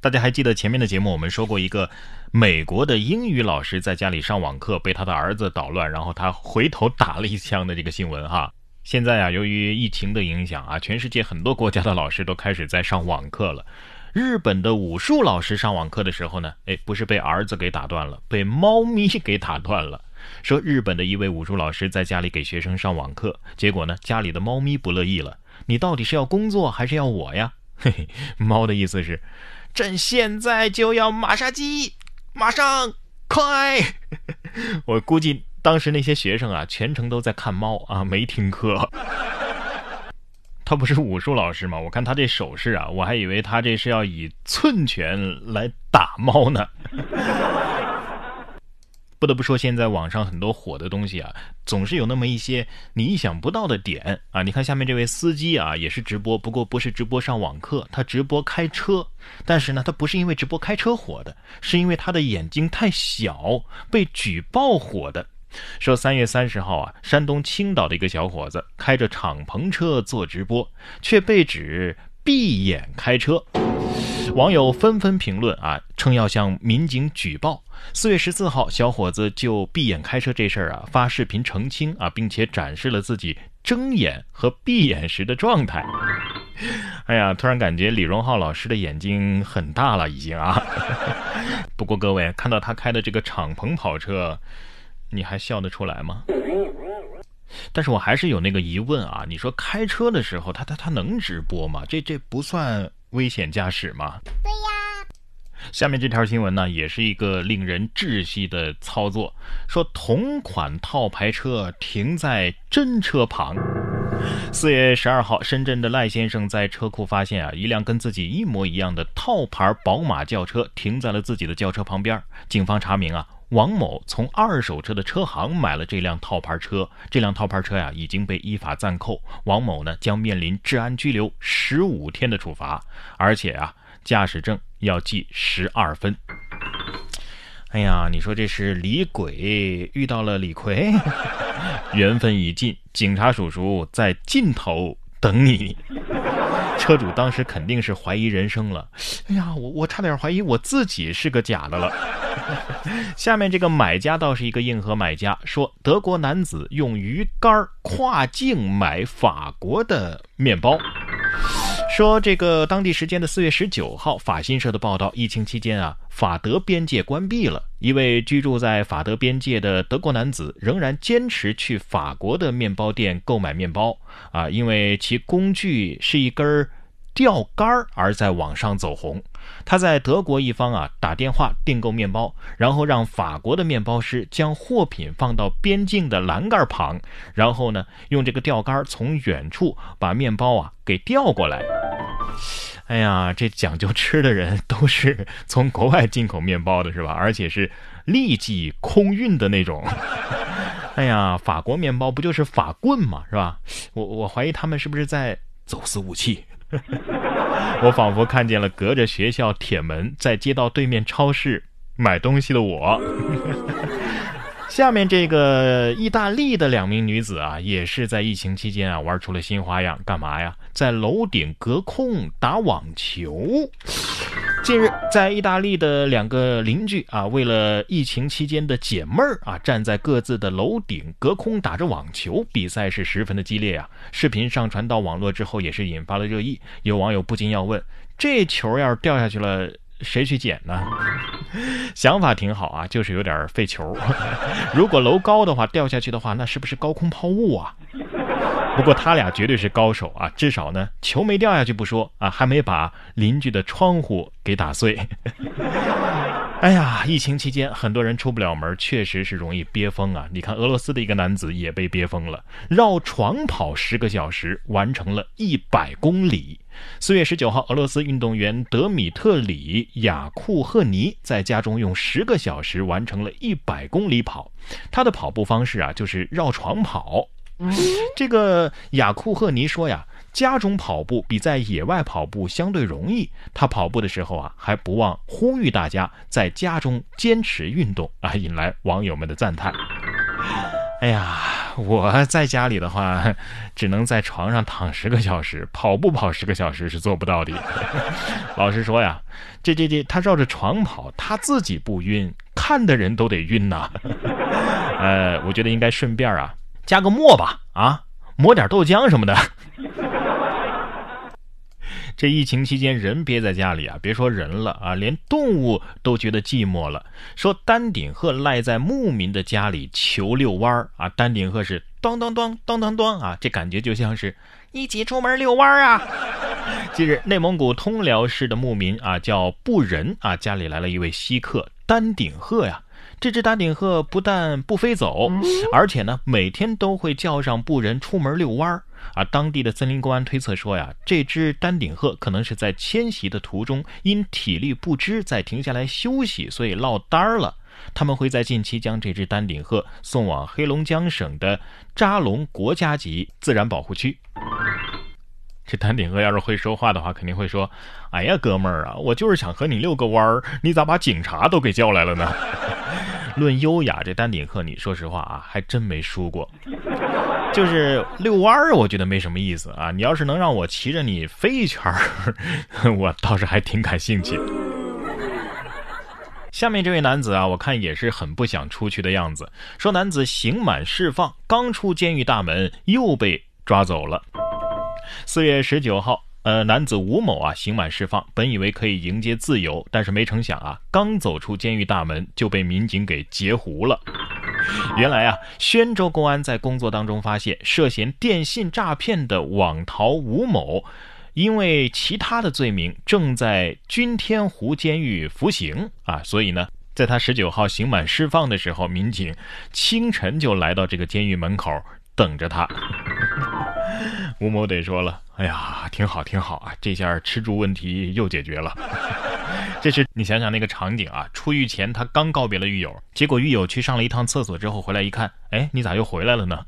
大家还记得前面的节目，我们说过一个美国的英语老师在家里上网课，被他的儿子捣乱，然后他回头打了一枪的这个新闻哈。现在啊，由于疫情的影响啊，全世界很多国家的老师都开始在上网课了。日本的武术老师上网课的时候呢，哎，不是被儿子给打断了，被猫咪给打断了。说日本的一位武术老师在家里给学生上网课，结果呢，家里的猫咪不乐意了。你到底是要工作还是要我呀？嘿嘿，猫的意思是，朕现在就要马杀鸡，马上快！我估计当时那些学生啊，全程都在看猫啊，没听课。他不是武术老师吗？我看他这手势啊，我还以为他这是要以寸拳来打猫呢。不得不说，现在网上很多火的东西啊，总是有那么一些你意想不到的点啊。你看下面这位司机啊，也是直播，不过不是直播上网课，他直播开车。但是呢，他不是因为直播开车火的，是因为他的眼睛太小被举报火的。说三月三十号啊，山东青岛的一个小伙子开着敞篷车做直播，却被指闭眼开车。网友纷纷评论啊，称要向民警举报。四月十四号，小伙子就闭眼开车这事儿啊发视频澄清啊，并且展示了自己睁眼和闭眼时的状态。哎呀，突然感觉李荣浩老师的眼睛很大了，已经啊。不过各位看到他开的这个敞篷跑车，你还笑得出来吗？但是我还是有那个疑问啊，你说开车的时候他他他能直播吗？这这不算危险驾驶吗？对呀。下面这条新闻呢，也是一个令人窒息的操作。说同款套牌车停在真车旁。四月十二号，深圳的赖先生在车库发现啊，一辆跟自己一模一样的套牌宝马轿车停在了自己的轿车旁边。警方查明啊，王某从二手车的车行买了这辆套牌车，这辆套牌车呀已经被依法暂扣。王某呢将面临治安拘留十五天的处罚，而且啊。驾驶证要记十二分。哎呀，你说这是李鬼遇到了李逵，缘分已尽，警察叔叔在尽头等你。车主当时肯定是怀疑人生了。哎呀，我我差点怀疑我自己是个假的了。下面这个买家倒是一个硬核买家，说德国男子用鱼竿跨境买法国的面包。说这个当地时间的四月十九号，法新社的报道，疫情期间啊，法德边界关闭了。一位居住在法德边界的德国男子仍然坚持去法国的面包店购买面包啊，因为其工具是一根钓竿而在网上走红。他在德国一方啊打电话订购面包，然后让法国的面包师将货品放到边境的栏杆旁，然后呢用这个钓竿从远处把面包啊给钓过来。哎呀，这讲究吃的人都是从国外进口面包的，是吧？而且是立即空运的那种。哎呀，法国面包不就是法棍嘛，是吧？我我怀疑他们是不是在走私武器？我仿佛看见了隔着学校铁门，在街道对面超市买东西的我。下面这个意大利的两名女子啊，也是在疫情期间啊玩出了新花样，干嘛呀？在楼顶隔空打网球。近日，在意大利的两个邻居啊，为了疫情期间的解闷儿啊，站在各自的楼顶隔空打着网球，比赛是十分的激烈啊。视频上传到网络之后，也是引发了热议。有网友不禁要问：这球要是掉下去了？谁去捡呢？想法挺好啊，就是有点费球。如果楼高的话，掉下去的话，那是不是高空抛物啊？不过他俩绝对是高手啊，至少呢，球没掉下去不说啊，还没把邻居的窗户给打碎。哎呀，疫情期间很多人出不了门，确实是容易憋疯啊！你看，俄罗斯的一个男子也被憋疯了，绕床跑十个小时，完成了一百公里。四月十九号，俄罗斯运动员德米特里雅库赫尼在家中用十个小时完成了一百公里跑。他的跑步方式啊，就是绕床跑。这个雅库赫尼说呀。家中跑步比在野外跑步相对容易。他跑步的时候啊，还不忘呼吁大家在家中坚持运动啊，引来网友们的赞叹。哎呀，我在家里的话，只能在床上躺十个小时，跑步跑十个小时是做不到的。老实说呀，这这这，他绕着床跑，他自己不晕，看的人都得晕呐。呃，我觉得应该顺便啊，加个墨吧，啊，抹点豆浆什么的。这疫情期间，人憋在家里啊，别说人了啊，连动物都觉得寂寞了。说丹顶鹤赖在牧民的家里求遛弯儿啊，丹顶鹤是咚咚咚咚咚咚啊，这感觉就像是一起出门遛弯儿啊。近日，内蒙古通辽市的牧民啊，叫布仁啊，家里来了一位稀客丹顶鹤呀。这只丹顶鹤不但不飞走，而且呢，每天都会叫上布仁出门遛弯儿。而当地的森林公安推测说呀，这只丹顶鹤可能是在迁徙的途中因体力不支在停下来休息，所以落单儿了。他们会在近期将这只丹顶鹤送往黑龙江省的扎龙国家级自然保护区。这丹顶鹤要是会说话的话，肯定会说：“哎呀，哥们儿啊，我就是想和你遛个弯儿，你咋把警察都给叫来了呢？” 论优雅，这丹顶鹤，你说实话啊，还真没输过。就是遛弯儿，我觉得没什么意思啊。你要是能让我骑着你飞一圈儿，我倒是还挺感兴趣。下面这位男子啊，我看也是很不想出去的样子。说男子刑满释放，刚出监狱大门又被抓走了。四月十九号，呃，男子吴某啊刑满释放，本以为可以迎接自由，但是没成想啊，刚走出监狱大门就被民警给截胡了。原来啊，宣州公安在工作当中发现，涉嫌电信诈骗的网逃吴某，因为其他的罪名正在君天湖监狱服刑啊，所以呢，在他十九号刑满释放的时候，民警清晨就来到这个监狱门口等着他。吴某得说了：“哎呀，挺好，挺好啊，这下吃住问题又解决了。” 这是你想想那个场景啊，出狱前他刚告别了狱友，结果狱友去上了一趟厕所之后回来一看，哎，你咋又回来了呢？